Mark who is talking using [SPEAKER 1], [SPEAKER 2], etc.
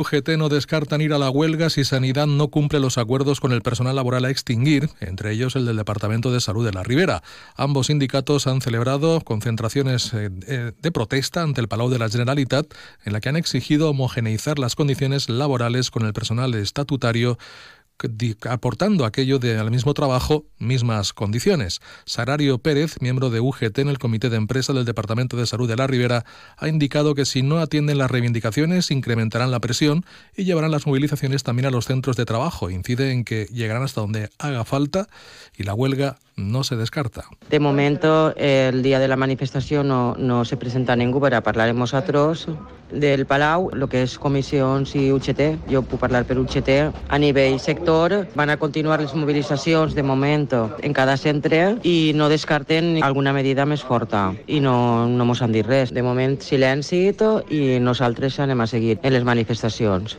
[SPEAKER 1] UGT no descartan ir a la huelga si Sanidad no cumple los acuerdos con el personal laboral a extinguir, entre ellos el del Departamento de Salud de la Ribera. Ambos sindicatos han celebrado concentraciones eh, eh, de protesta ante el Palau de la Generalitat en la que han exigido homogeneizar las condiciones laborales con el personal estatutario aportando aquello de al mismo trabajo, mismas condiciones. Sarario Pérez, miembro de UGT en el Comité de Empresa del Departamento de Salud de la Ribera, ha indicado que si no atienden las reivindicaciones, incrementarán la presión y llevarán las movilizaciones también a los centros de trabajo. Incide en que llegarán hasta donde haga falta y la huelga no se descarta.
[SPEAKER 2] De momento, el día de la manifestación no, no se presenta ningú per a parlar amb nosaltres del Palau, el que és comissions i UGT. Jo puc parlar per UGT. A nivell sector van a continuar les mobilitzacions de moment en cada centre i no descarten alguna medida més forta i no, no mos han dit res. De moment silenci i nosaltres anem a seguir en les manifestacions.